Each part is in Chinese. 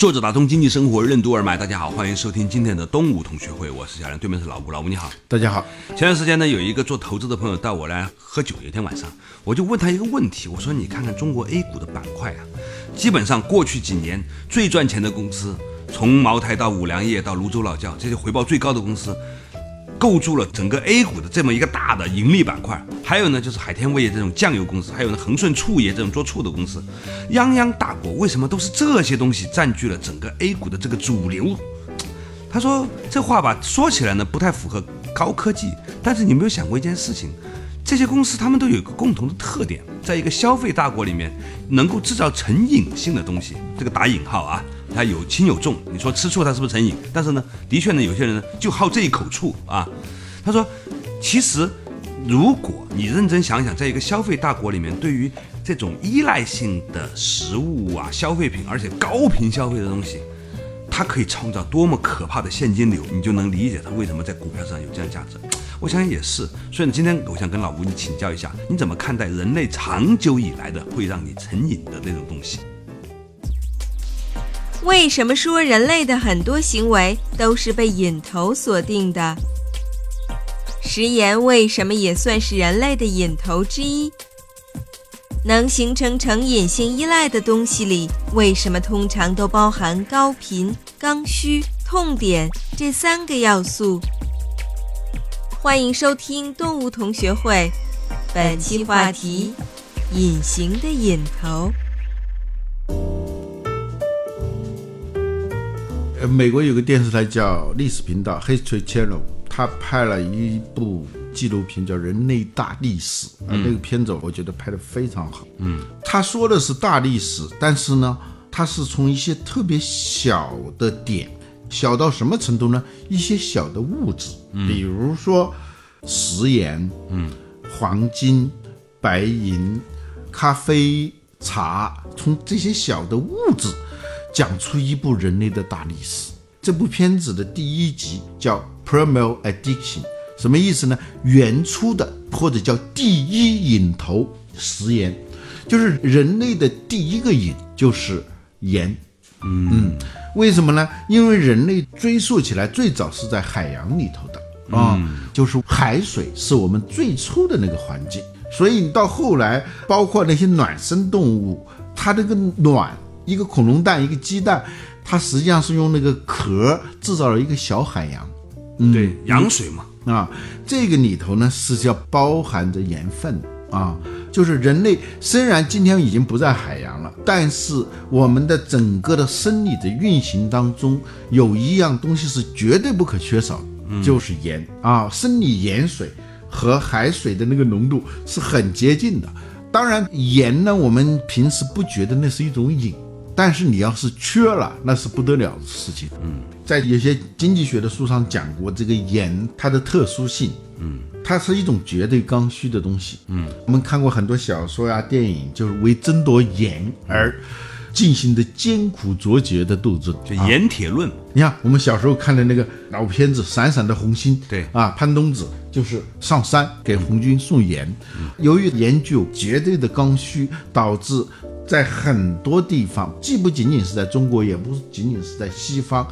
作者打通经济生活任督二脉，大家好，欢迎收听今天的东吴同学会，我是小梁，对面是老吴，老吴你好。大家好，前段时间呢，有一个做投资的朋友带我来喝酒，有一天晚上，我就问他一个问题，我说你看看中国 A 股的板块啊，基本上过去几年最赚钱的公司，从茅台到五粮液到泸州老窖，这些回报最高的公司。构筑了整个 A 股的这么一个大的盈利板块，还有呢就是海天味业这种酱油公司，还有呢恒顺醋业这种做醋的公司，泱泱大国为什么都是这些东西占据了整个 A 股的这个主流？他说这话吧，说起来呢不太符合高科技，但是你没有想过一件事情，这些公司他们都有一个共同的特点，在一个消费大国里面，能够制造成瘾性的东西，这个打引号啊。它有轻有重，你说吃醋它是不是成瘾？但是呢，的确呢，有些人呢就好这一口醋啊。他说，其实如果你认真想想，在一个消费大国里面，对于这种依赖性的食物啊、消费品，而且高频消费的东西，它可以创造多么可怕的现金流，你就能理解它为什么在股票上有这样价值。我想也是。所以呢，今天我想跟老吴你请教一下，你怎么看待人类长久以来的会让你成瘾的那种东西？为什么说人类的很多行为都是被瘾头锁定的？食盐为什么也算是人类的瘾头之一？能形成成瘾性依赖的东西里，为什么通常都包含高频、刚需、痛点这三个要素？欢迎收听动物同学会，本期话题：隐形的瘾头。呃，美国有个电视台叫历史频道 （History Channel），他拍了一部纪录片叫《人类大历史》啊，那个片子我觉得拍得非常好。嗯，他说的是大历史，但是呢，他是从一些特别小的点，小到什么程度呢？一些小的物质，比如说食盐、嗯，黄金、白银、咖啡、茶，从这些小的物质。讲出一部人类的大历史。这部片子的第一集叫《Primal Addiction》，什么意思呢？原初的或者叫第一瘾头食盐，就是人类的第一个瘾就是盐。嗯，为什么呢？因为人类追溯起来最早是在海洋里头的啊，就是海水是我们最初的那个环境，所以到后来，包括那些卵生动物，它这个暖。一个恐龙蛋，一个鸡蛋，它实际上是用那个壳制造了一个小海洋，对，羊水嘛，啊，这个里头呢是要包含着盐分。啊，就是人类虽然今天已经不在海洋了，但是我们的整个的生理的运行当中，有一样东西是绝对不可缺少的，就是盐。啊，生理盐水和海水的那个浓度是很接近的。当然，盐呢，我们平时不觉得那是一种瘾。但是你要是缺了，那是不得了的事情。嗯，在有些经济学的书上讲过这个盐它的特殊性。嗯，它是一种绝对刚需的东西。嗯，我们看过很多小说呀、电影，就是为争夺盐而进行的艰苦卓绝的斗争，就盐铁论。你看，我们小时候看的那个老片子《闪闪的红星》，对啊，潘冬子就是上山给红军送盐。由于盐具有绝对的刚需，导致。在很多地方，既不仅仅是在中国，也不仅仅是在西方，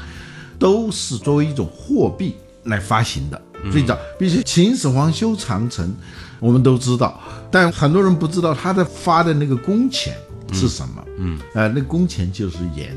都是作为一种货币来发行的。最早，比如秦始皇修长城，我们都知道，但很多人不知道他的发的那个工钱是什么。嗯，啊，那工钱就是盐，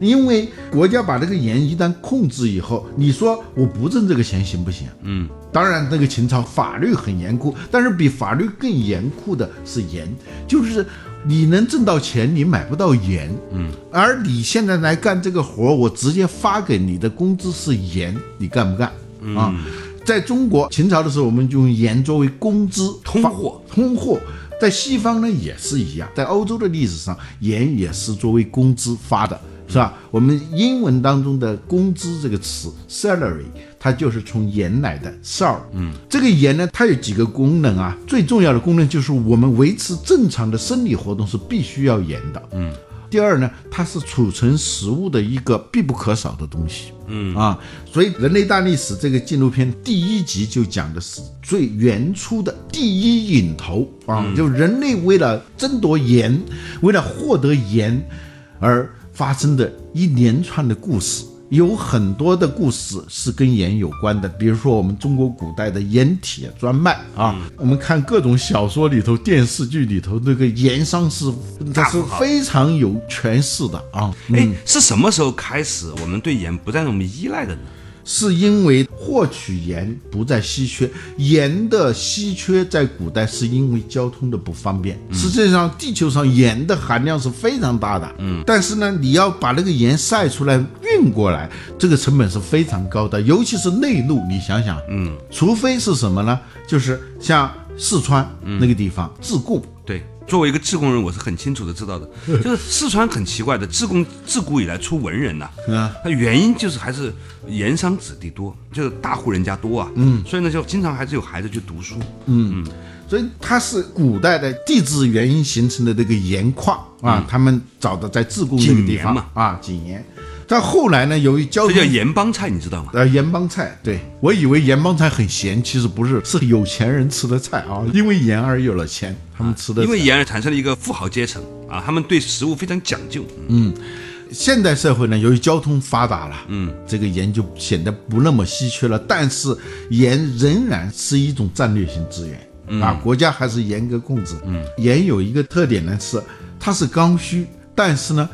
因为国家把这个盐一旦控制以后，你说我不挣这个钱行不行？嗯，当然，那个秦朝法律很严酷，但是比法律更严酷的是盐，就是。你能挣到钱，你买不到盐，嗯，而你现在来干这个活，我直接发给你的工资是盐，你干不干？啊，在中国秦朝的时候，我们就用盐作为工资通货，通货，在西方呢也是一样，在欧洲的历史上，盐也是作为工资发的，是吧？我们英文当中的工资这个词 salary，它就是从盐来的 sal。嗯，这个盐呢，它有几个功能啊？最重要的功能就是我们维持正常的生理活动是必须要盐的。嗯。第二呢，它是储存食物的一个必不可少的东西。嗯啊，所以《人类大历史》这个纪录片第一集就讲的是最原初的第一引头啊，就人类为了争夺盐，为了获得盐而发生的一连串的故事。有很多的故事是跟盐有关的，比如说我们中国古代的盐铁专卖啊，我们看各种小说里头、电视剧里头，那个盐商是他是非常有权势的啊。哎，是什么时候开始我们对盐不再那么依赖的呢？是因为获取盐不再稀缺，盐的稀缺在古代是因为交通的不方便。实际上，地球上盐的含量是非常大的，嗯，但是呢，你要把那个盐晒出来运过来，这个成本是非常高的，尤其是内陆，你想想，嗯，除非是什么呢？就是像四川那个地方自贡，对。作为一个自贡人，我是很清楚的知道的，就是四川很奇怪的，自贡自古以来出文人呐，啊，它原因就是还是盐商子弟多，就是大户人家多啊，嗯，所以呢就经常还是有孩子去读书，嗯。嗯，所以它是古代的地质原因形成的这个盐矿啊，他们找的在自贡那个地方嘛，啊，井盐。但后来呢？由于交通，这叫盐帮菜，你知道吗？呃，盐帮菜，对我以为盐帮菜很咸，其实不是，是有钱人吃的菜啊。因为盐而有了钱，他们吃的。因为盐而产生了一个富豪阶层啊，他们对食物非常讲究。嗯，现代社会呢，由于交通发达了，嗯，这个盐就显得不那么稀缺了。但是盐仍然是一种战略性资源啊，国家还是严格控制。嗯，盐有一个特点呢，是它是刚需，但是呢。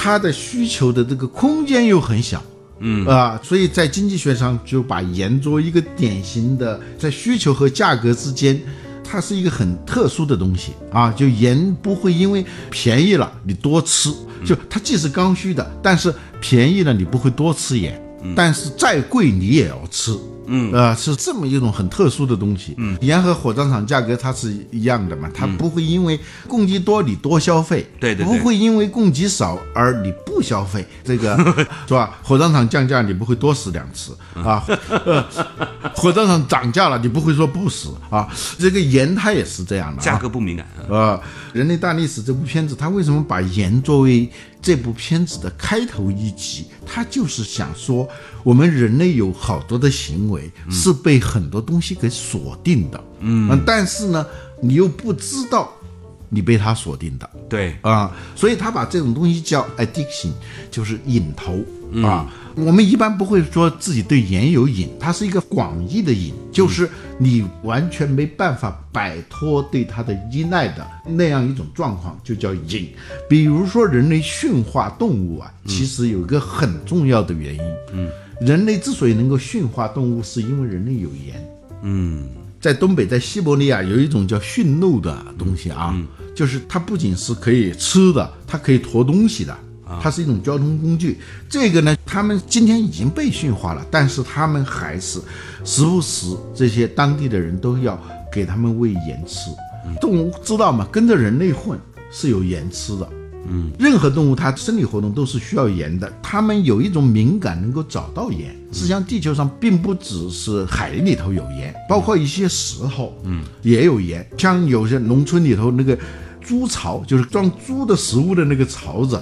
它的需求的这个空间又很小，嗯。啊，所以在经济学上就把盐作为一个典型的在需求和价格之间，它是一个很特殊的东西。啊。就盐不会因为便宜了你多吃，就它既是刚需的，但是便宜了你不会多吃盐，但是再贵你也要吃。嗯啊，是这么一种很特殊的东西。嗯，盐和火葬场价格它是一样的嘛，它不会因为供给多你多消费，对对，不会因为供给少而你不消费，这个 是吧？火葬场降价你不会多死两次啊，火葬场涨价了你不会说不死啊。这个盐它也是这样的，价格不敏感啊。人类大历史这部片子，它为什么把盐作为？这部片子的开头一集，他就是想说，我们人类有好多的行为是被很多东西给锁定的，嗯，但是呢，你又不知道你被他锁定的，对。啊，所以他把这种东西叫 addiction，就是瘾头。啊。我们一般不会说自己对盐有瘾，它是一个广义的瘾，就是你完全没办法摆脱对它的依赖的那样一种状况，就叫瘾。比如说人类驯化动物啊，其实有一个很重要的原因，嗯，人类之所以能够驯化动物，是因为人类有盐。嗯，在东北，在西伯利亚有一种叫驯鹿的东西啊，就是它不仅是可以吃的，它可以驮东西的。它是一种交通工具，这个呢，他们今天已经被驯化了，但是他们还是时不时这些当地的人都要给他们喂盐吃。动物知道吗？跟着人类混是有盐吃的。嗯，任何动物它生理活动都是需要盐的，它们有一种敏感，能够找到盐。实际上，地球上并不只是海里头有盐，包括一些石头，嗯，也有盐。像有些农村里头那个猪槽，就是装猪的食物的那个槽子。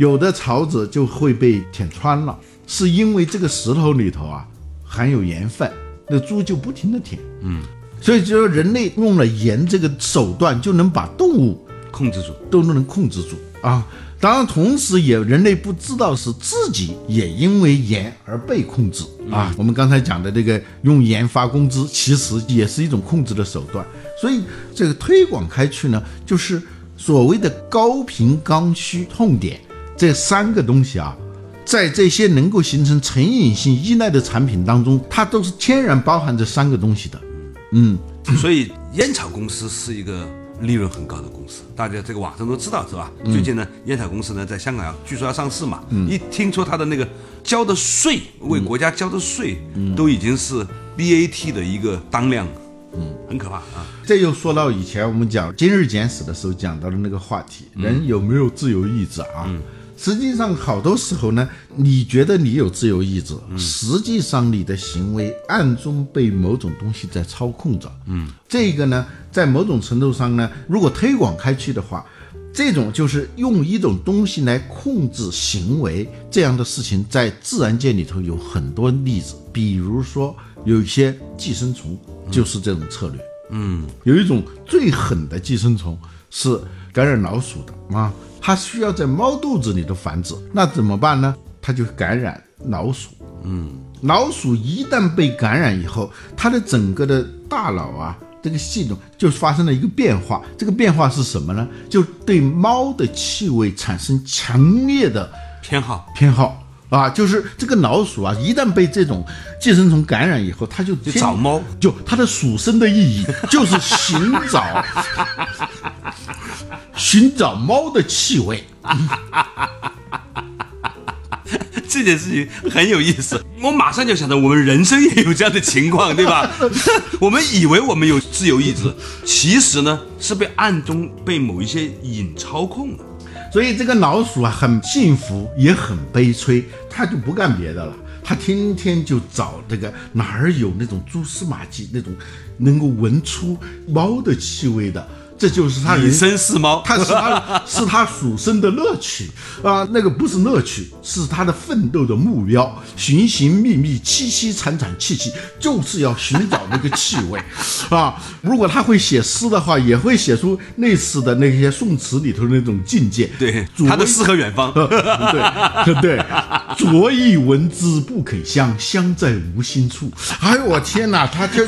有的槽子就会被舔穿了，是因为这个石头里头啊含有盐分，那猪就不停的舔，嗯，所以就说人类用了盐这个手段，就能把动物控制住，都能控制住啊。当然，同时也人类不知道是自己也因为盐而被控制啊。我们刚才讲的这个用盐发工资，其实也是一种控制的手段。所以这个推广开去呢，就是所谓的高频刚需痛点。这三个东西啊，在这些能够形成成瘾性依赖的产品当中，它都是天然包含这三个东西的。嗯，所以烟草公司是一个利润很高的公司，大家这个网上都知道是吧？最近呢，烟草公司呢在香港要据说要上市嘛，一听说它的那个交的税，为国家交的税，都已经是 BAT 的一个当量，嗯，很可怕啊。这又说到以前我们讲《今日简史》的时候讲到的那个话题，人有没有自由意志啊？实际上，好多时候呢，你觉得你有自由意志，实际上你的行为暗中被某种东西在操控着。嗯，这个呢，在某种程度上呢，如果推广开去的话，这种就是用一种东西来控制行为这样的事情，在自然界里头有很多例子。比如说，有一些寄生虫就是这种策略。嗯，有一种最狠的寄生虫是感染老鼠的啊。它需要在猫肚子里头繁殖，那怎么办呢？它就感染老鼠。嗯，老鼠一旦被感染以后，它的整个的大脑啊，这个系统就发生了一个变化。这个变化是什么呢？就对猫的气味产生强烈的偏好，偏好啊，就是这个老鼠啊，一旦被这种寄生虫感染以后，它就就找猫，就它的属生的意义就是寻找。寻找猫的气味，这件事情很有意思。我马上就想到，我们人生也有这样的情况，对吧？我们以为我们有自由意志，其实呢是被暗中被某一些瘾操控了。所以这个老鼠啊，很幸福也很悲催，它就不干别的了，它天天就找这个哪儿有那种蛛丝马迹，那种能够闻出猫的气味的。这就是他人生是猫，他是他 是他属生的乐趣啊，那个不是乐趣，是他的奋斗的目标，寻寻觅觅，凄凄惨惨戚戚，就是要寻找那个气味 啊。如果他会写诗的话，也会写出类似的那些宋词里头那种境界。对，他的诗和远方，对 对，昨意闻之不肯香，香在无心处。哎呦我天哪，他就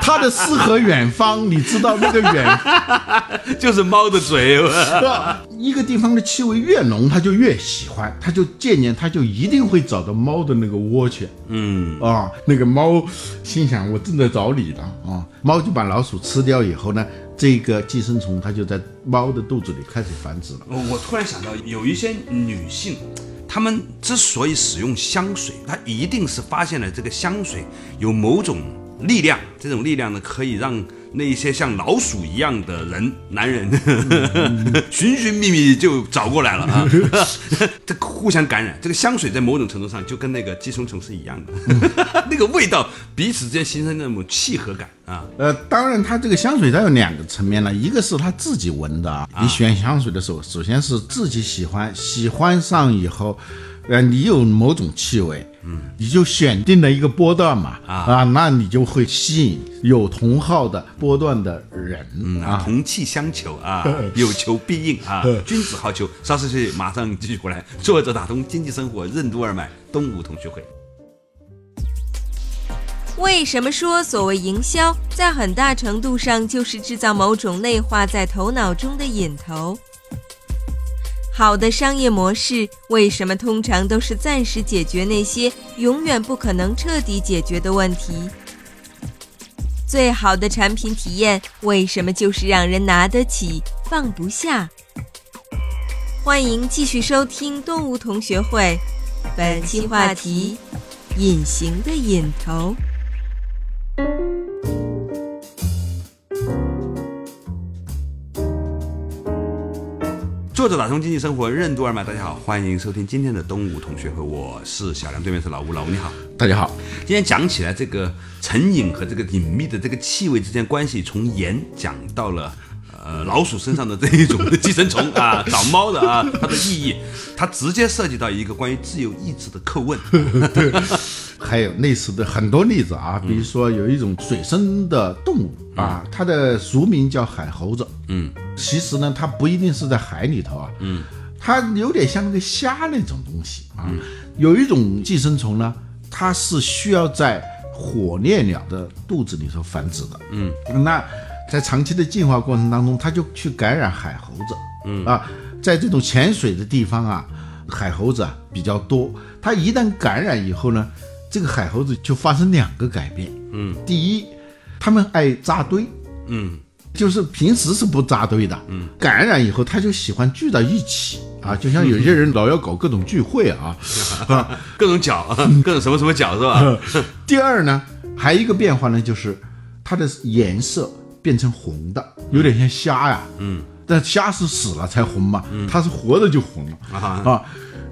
他的诗和远方，你知道那个。远 就是猫的嘴？一个地方的气味越浓，它就越喜欢，它就渐渐它就一定会找到猫的那个窝去。嗯啊，那个猫心想我正在找你呢啊，猫就把老鼠吃掉以后呢，这个寄生虫它就在猫的肚子里开始繁殖了。我突然想到，有一些女性，她们之所以使用香水，她一定是发现了这个香水有某种力量，这种力量呢可以让。那一些像老鼠一样的人，男人，寻寻觅觅就找过来了啊！这互相感染，这个香水在某种程度上就跟那个寄生虫是一样的，那个味道彼此之间形成那种契合感啊。呃，当然，它这个香水它有两个层面了，一个是他自己闻的啊。你选香水的时候，首先是自己喜欢，喜欢上以后。呃，你有某种气味，嗯，你就选定了一个波段嘛，啊，那你就会吸引有同号的波段的人，啊，同气相求啊，有求必应啊，君子好逑。稍事休息，马上继续回来。作者打通经济生活任督二脉，东吴同学会。为什么说所谓营销，在很大程度上就是制造某种内化在头脑中的瘾头？好的商业模式为什么通常都是暂时解决那些永远不可能彻底解决的问题？最好的产品体验为什么就是让人拿得起放不下？欢迎继续收听动物同学会，本期话题：隐形的瘾头。作者打通经济生活任督二脉，大家好，欢迎收听今天的东吴同学会，我是小梁，对面是老吴，老吴你好，大家好。今天讲起来这个成瘾和这个隐秘的这个气味之间关系，从盐讲到了呃老鼠身上的这一种寄生虫啊，找猫的啊，它的意义，它直接涉及到一个关于自由意志的叩问。还有类似的很多例子啊，比如说有一种水生的动物啊，它的俗名叫海猴子。嗯，其实呢，它不一定是在海里头啊。嗯，它有点像那个虾那种东西啊。有一种寄生虫呢，它是需要在火烈鸟的肚子里头繁殖的。嗯，那在长期的进化过程当中，它就去感染海猴子。嗯啊，在这种潜水的地方啊，海猴子啊比较多。它一旦感染以后呢，这个海猴子就发生两个改变，嗯，第一，他们爱扎堆，嗯，就是平时是不扎堆的，嗯，感染以后他就喜欢聚到一起。啊，就像有些人老要搞各种聚会啊，啊，各种角，各种什么什么角是吧？第二呢，还有一个变化呢，就是它的颜色变成红的，有点像虾呀，嗯，但虾是死了才红嘛，它是活着就红了。啊。啊。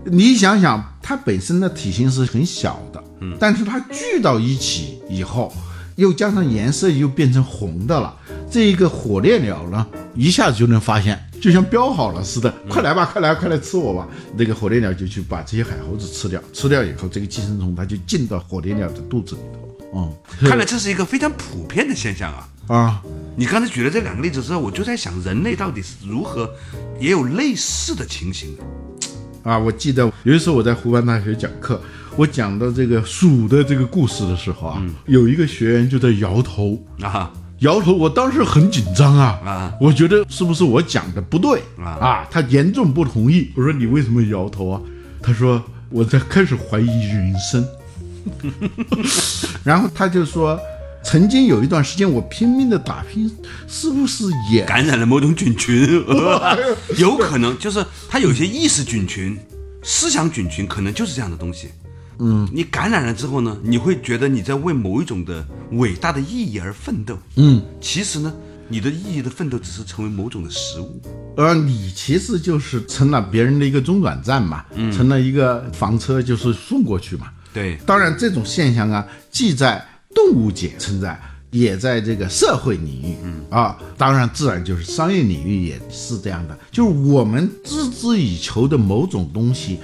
你想想，它本身的体型是很小的，嗯，但是它聚到一起以后，又加上颜色又变成红的了。这一个火烈鸟呢，一下子就能发现，就像标好了似的，快来吧，快来，快来吃我吧！那个火烈鸟就去把这些海猴子吃掉，吃掉以后，这个寄生虫它就进到火烈鸟的肚子里头。嗯，看来这是一个非常普遍的现象啊。啊，你刚才举了这两个例子之后，我就在想，人类到底是如何也有类似的情形的？啊，我记得有一次我在湖南大学讲课，我讲到这个鼠的这个故事的时候啊，有一个学员就在摇头，啊摇头，我当时很紧张啊，啊我觉得是不是我讲的不对啊他严重不同意。我说你为什么摇头啊？他说我在开始怀疑人生。然后他就说，曾经有一段时间我拼命的打拼，是不是也感染了某种菌群，有可能就是他有些意识菌群、思想菌群，可能就是这样的东西。嗯，你感染了之后呢，你会觉得你在为某一种的伟大的意义而奋斗。嗯，其实呢，你的意义的奋斗只是成为某种的食物。而你其实就是成了别人的一个中转站嘛，成了一个房车，就是送过去嘛。对，当然，这种现象啊，既在动物界存在，也在这个社会领域，嗯啊，当然，自然就是商业领域也是这样的。就是我们孜孜以求的某种东西，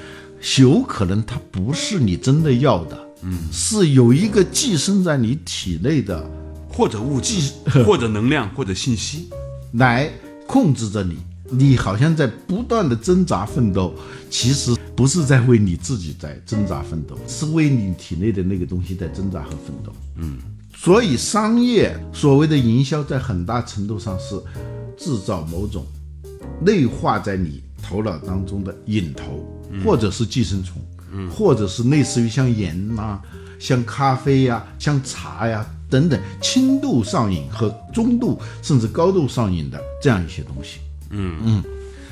有可能它不是你真的要的，嗯，是有一个寄生在你体内的，或者物质，或者能量，或者信息。来控制着你。你好像在不断的挣扎奋斗，其实不是在为你自己在挣扎奋斗，是为你体内的那个东西在挣扎和奋斗。嗯，所以商业所谓的营销，在很大程度上是制造某种内化在你头脑当中的瘾头，或者是寄生虫，嗯，或者是类似于像盐呐、像咖啡呀、像茶呀等等轻度上瘾和中度甚至高度上瘾的这样一些东西。嗯嗯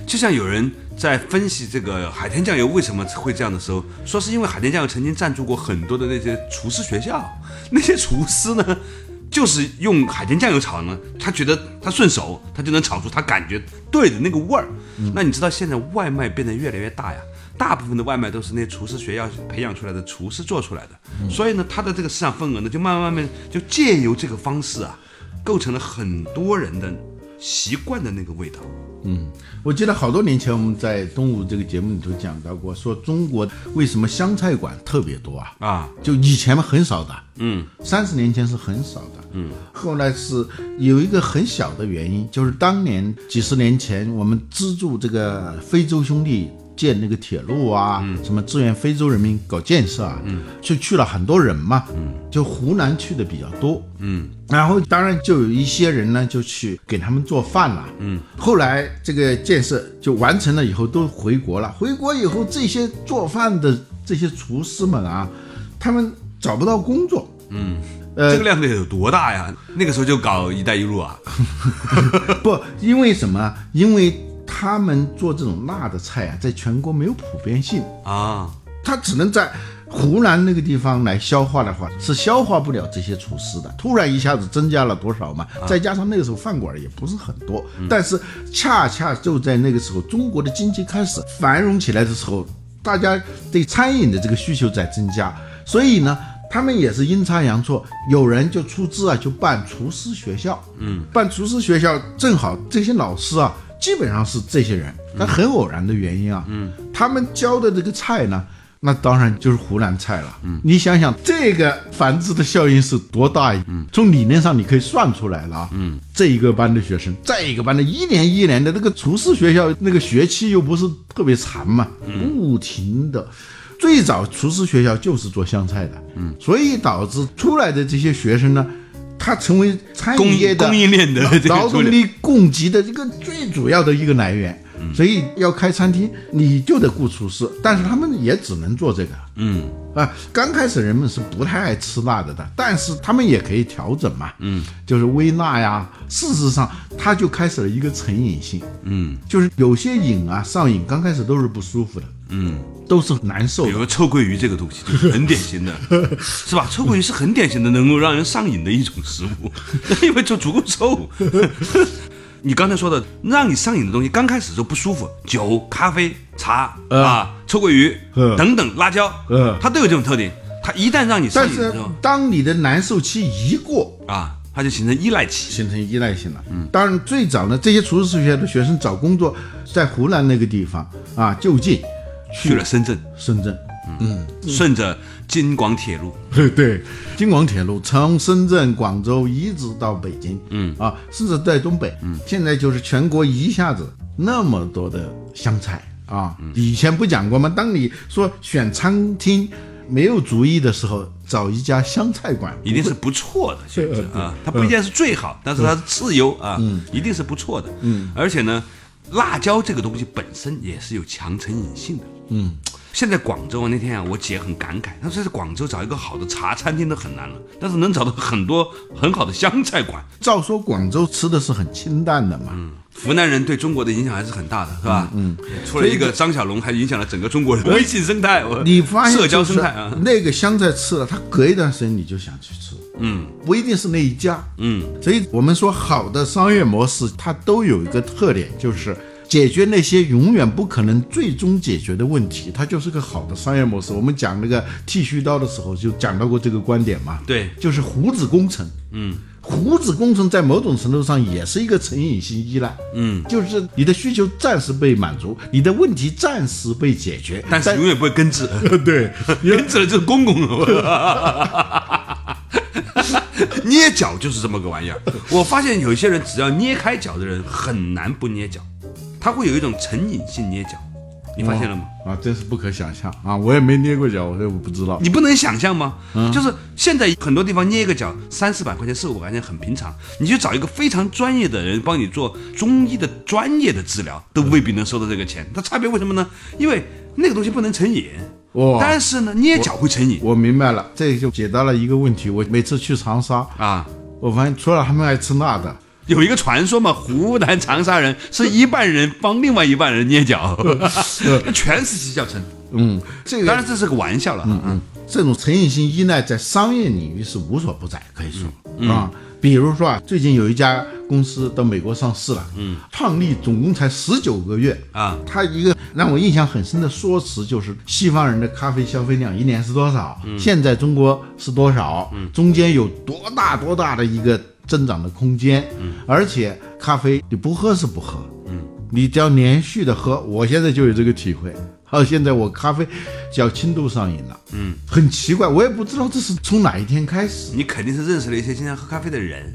就像有人在分析这个海天酱油为什么会这样的时候，说是因为海天酱油曾经赞助过很多的那些厨师学校，那些厨师呢，就是用海天酱油炒呢，他觉得他顺手，他就能炒出他感觉对的那个味儿。那你知道现在外卖变得越来越大呀，大部分的外卖都是那些厨师学校培养出来的厨师做出来的，所以呢，它的这个市场份额呢，就慢慢慢慢就借由这个方式啊，构成了很多人的习惯的那个味道。嗯我记得好多年前我们在东吴这个节目里头讲到过，说中国为什么湘菜馆特别多啊？啊，就以前嘛很少的，嗯，三十年前是很少的，嗯，后来是有一个很小的原因，就是当年几十年前我们资助这个非洲兄弟建那个铁路啊，什么支援非洲人民搞建设啊，嗯，就去了很多人嘛，嗯，就湖南去的比较多，嗯，然后当然就有一些人呢就去给他们做饭了，嗯，后来这个建设就完成了以后都回国了，回国以后这些做饭的这些厨师们啊，他们找不到工作，嗯。呃这个量得有多大呀？那个时候就搞“一带一路”啊，不，因为什么？因为他们做这种辣的菜啊，在全国没有普遍性，啊，他只能在湖南那个地方来消化的话，是消化不了这些厨师的。突然一下子增加了多少嘛？再加上那个时候饭馆也不是很多，但是恰恰就在那个时候，中国的经济开始繁荣起来的时候，大家对餐饮的这个需求在增加，所以呢。他们也是阴差阳错，有人就出资啊，就办厨师学校。嗯，办厨师学校正好这些老师啊，基本上是这些人，但很偶然的原因啊，嗯，他们教的这个菜呢，那当然就是湖南菜了。嗯，你想想这个繁殖的效应是多大？嗯，从理论上你可以算出来了啊。嗯，这一个班的学生，再一个班的，一年一年的那个厨师学校那个学期又不是特别长嘛，不停的。最早厨师学校就是做湘菜的，嗯，所以导致出来的这些学生呢，他成为餐供饮业的供应链的劳动力供给的一个最主要的一个来源。所以要开餐厅，你就得雇厨师，但是他们也只能做这个。嗯啊，刚开始人们是不太爱吃辣的的，但是他们也可以调整嘛，嗯，就是微辣呀。事实上，它就开始了一个成瘾性，嗯就是有些瘾啊上瘾，刚开始都是不舒服的，嗯，都是难受的。比如臭鳜鱼这个东西就是很典型的，是吧？臭鳜鱼是很典型的能够让人上瘾的一种食物，因为就足够臭。你刚才说的让你上瘾的东西，刚开始就不舒服，酒、咖啡、茶、呃啊、臭鳜鱼、呃等等，辣椒，呃它都有这种特点。它一旦让你上但是瘾之后当你的难受期一过，啊，它就形成依赖期。形成依赖性了。嗯，当然最早呢，这些厨师学校的学生找工作，在湖南那个地方啊，就近去了深圳，深圳。顺着京广铁路，对，京广铁路从深圳、广州一直到北京，嗯。啊，甚至在东北，嗯，现在就是全国一下子那么多的湘菜。啊。以前不讲过吗？当你说选餐厅没有主意的时候，找一家湘菜馆，一定是不错的选择啊，它不一定是最好，但是它是次优啊，嗯。一定是不错的。嗯，而且呢，辣椒这个东西本身也是有强成瘾性的。嗯，现在广州啊，那天啊，我姐很感慨，她说在广州找一个好的茶餐厅都很难了，但是能找到很多很好的湘菜馆。照说广州吃的是很清淡的嘛，嗯湖南人对中国的影响还是很大的，是吧？嗯，除了一个张小龙，还影响了整个中国人微信生态，我你发现社交生态啊。那个湘菜吃了，它隔一段时间你就想去吃，嗯不一定是那一家，嗯，所以我们说好的商业模式，它都有一个特点，就是解决那些永远不可能最终解决的问题，它就是个好的商业模式。我们讲那个剃须刀的时候就讲到过这个观点嘛，对。就是胡子工程，嗯。胡子工程在某种程度上也是一个成瘾性依赖，嗯，就是你的需求暂时被满足，你的问题暂时被解决，但是永远不会根治，对，根治了就是公公。了。捏脚就是这么个玩意儿。我发现有些人只要捏开脚的人很难不捏脚，他会有一种成瘾性捏脚，你发现了吗？啊，真是不可想象啊！我也没捏过脚，我我不知道。你不能想象吗？就是现在很多地方捏一个脚三四百块钱、四五百块钱很平常，你去找一个非常专业的人帮你做中医的专业的治疗，都未必能收到这个钱。它差别为什么呢？因为那个东西不能成瘾，哦但是呢，捏脚会成瘾我明白了，这就解答了一个问题。我每次去长沙，啊。我发现除了他们爱吃辣的，有一个传说嘛，湖南长沙人是一半人帮另外一半人捏脚，全是洗脚城。嗯，这个当然这是个玩笑了，嗯嗯这种成瘾性依赖在商业领域是无所不在，可以说、啊。比如说啊，最近有一家公司到美国上市了，嗯，创立总共才十九个月啊，他一个让我印象很深的说辞就是西方人的咖啡消费量一年是多少，现在中国是多少，中间有多大多大的一个增长的空间，而且咖啡你不喝是不喝，嗯。你只要连续的喝，我现在就有这个体会。还有现在我咖啡叫轻度上瘾了，嗯，很奇怪，我也不知道这是从哪一天开始。你肯定是认识了一些经常喝咖啡的人，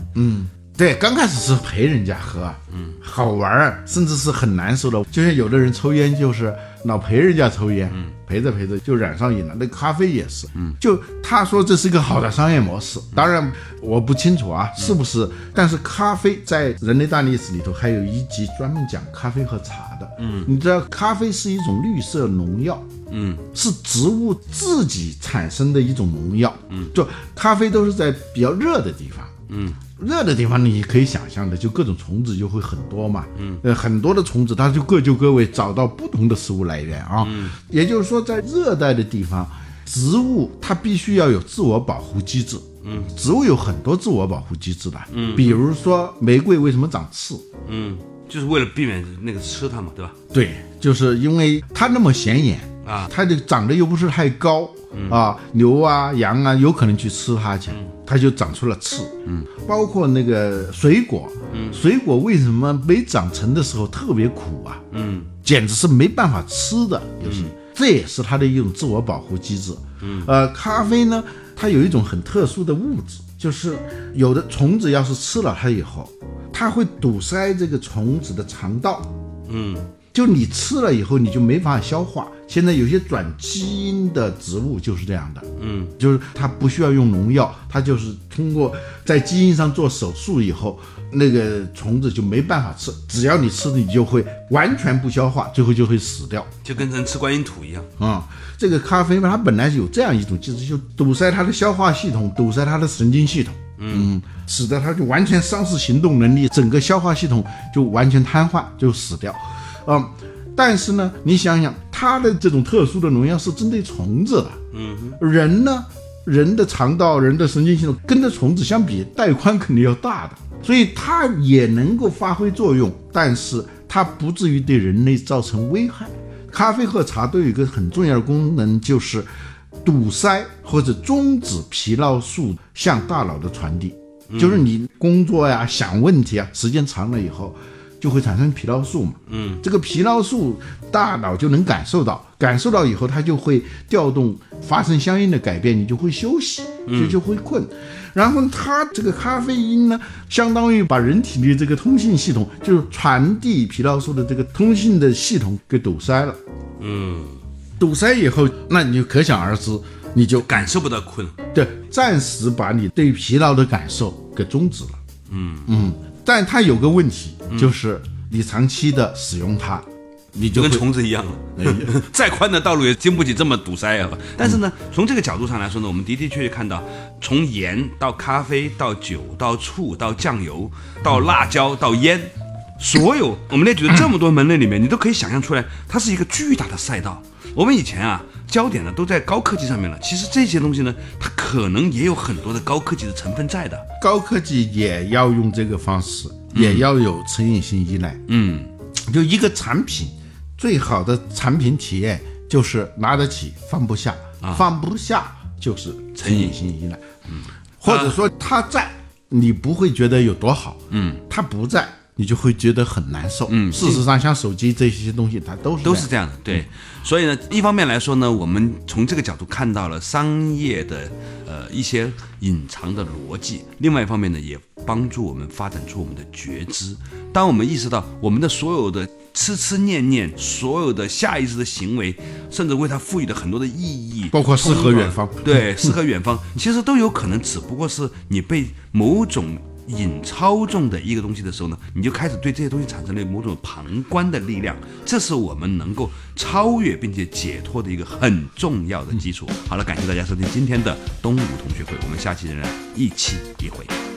对，刚开始是陪人家喝，嗯，好玩儿，甚至是很难受的。就像有的人抽烟，就是老陪人家抽烟，嗯，陪着陪着就染上瘾了。那咖啡也是，嗯，就他说这是一个好的商业模式，当然我不清楚啊，是不是？但是咖啡在人类大历史里头还有一集专门讲咖啡和茶的，嗯，你知道咖啡是一种绿色农药，嗯，是植物自己产生的一种农药，嗯，就咖啡都是在比较热的地方，嗯，热的地方你可以想象的，就各种虫子就会很多嘛，嗯，呃，很多的虫子它就各就各位，找到不同的食物来源啊，嗯，也就是说，在热带的地方，植物它必须要有自我保护机制，嗯，植物有很多自我保护机制的，嗯，比如说玫瑰为什么长刺？嗯，就是为了避免那个吃它嘛，对吧？对，就是因为它那么显眼啊。它的长得又不是太高、啊，牛啊、羊啊有可能去吃它去，它就长出了刺。嗯，包括那个水果，嗯，水果为什么没长成的时候特别苦啊？嗯，简直是没办法吃的，有些、这也是它的一种自我保护机制。嗯，呃，咖啡呢，它有一种很特殊的物质，就是有的虫子要是吃了它以后，它会堵塞这个虫子的肠道。嗯，就你吃了以后，你就没法消化。现在有些转基因的植物就是这样的，嗯，就是它不需要用农药，它就是通过在基因上做手术以后，那个虫子就没办法吃，只要你吃，你就会完全不消化，最后就会死掉。就跟人吃观音土一样。啊、这个咖啡嘛，它本来是有这样一种机制，就堵塞它的消化系统，堵塞它的神经系统，嗯，使得它就完全丧失行动能力，整个消化系统就完全瘫痪，就死掉，啊、但是呢，你想想，它的这种特殊的农药是针对虫子的，嗯，人呢，人的肠道、人的神经系统跟着虫子相比，带宽肯定要大的，所以它也能够发挥作用，但是它不至于对人类造成危害。咖啡和茶都有一个很重要的功能，就是堵塞或者终止疲劳素向大脑的传递。就是你工作呀、想问题啊，时间长了以后，就会产生疲劳素嘛。嗯，这个疲劳素大脑就能感受到，感受到以后，它就会调动，发生相应的改变，你就会休息，就就会困。然后它这个咖啡因呢，相当于把人体的这个通信系统，就是传递疲劳素的这个通信的系统给堵塞了。嗯，堵塞以后，那你就可想而知，你就感受不到困。对，暂时把你对疲劳的感受给终止了。嗯嗯，但它有个问题，就是你长期的使用它，你就就跟虫子一样了，再宽的道路也经不起这么堵塞啊！但是呢，从这个角度上来说呢，我们的的确确看到，从盐到咖啡到酒到醋到酱油到辣椒到烟，所有我们列举的这么多门类里面，你都可以想象出来，它是一个巨大的赛道。我们以前啊，焦点呢都在高科技上面了，其实这些东西呢，它可能也有很多的高科技的成分在的。高科技也要用这个方式，也要有成瘾性依赖。嗯，就一个产品，最好的产品体验就是拿得起放不下，放不下就是成瘾性依赖。嗯，或者说它在，你不会觉得有多好。嗯，它不在。你就会觉得很难受。嗯，事实上，像手机这些东西，它都是都是这样的。对，所以呢，一方面来说呢，我们从这个角度看到了商业的呃一些隐藏的逻辑；另外一方面呢，也帮助我们发展出我们的觉知。当我们意识到我们的所有的痴痴念念，所有的下意识的行为，甚至为它赋予的很多的意义，包括诗和远方，对，诗和远方，其实都有可能只不过是你被某种。引操纵的一个东西的时候呢，你就开始对这些东西产生了某种旁观的力量，这是我们能够超越并且解脱的一个很重要的基础。好了，感谢大家收听今天的东吴同学会，我们下期仍然一起一会。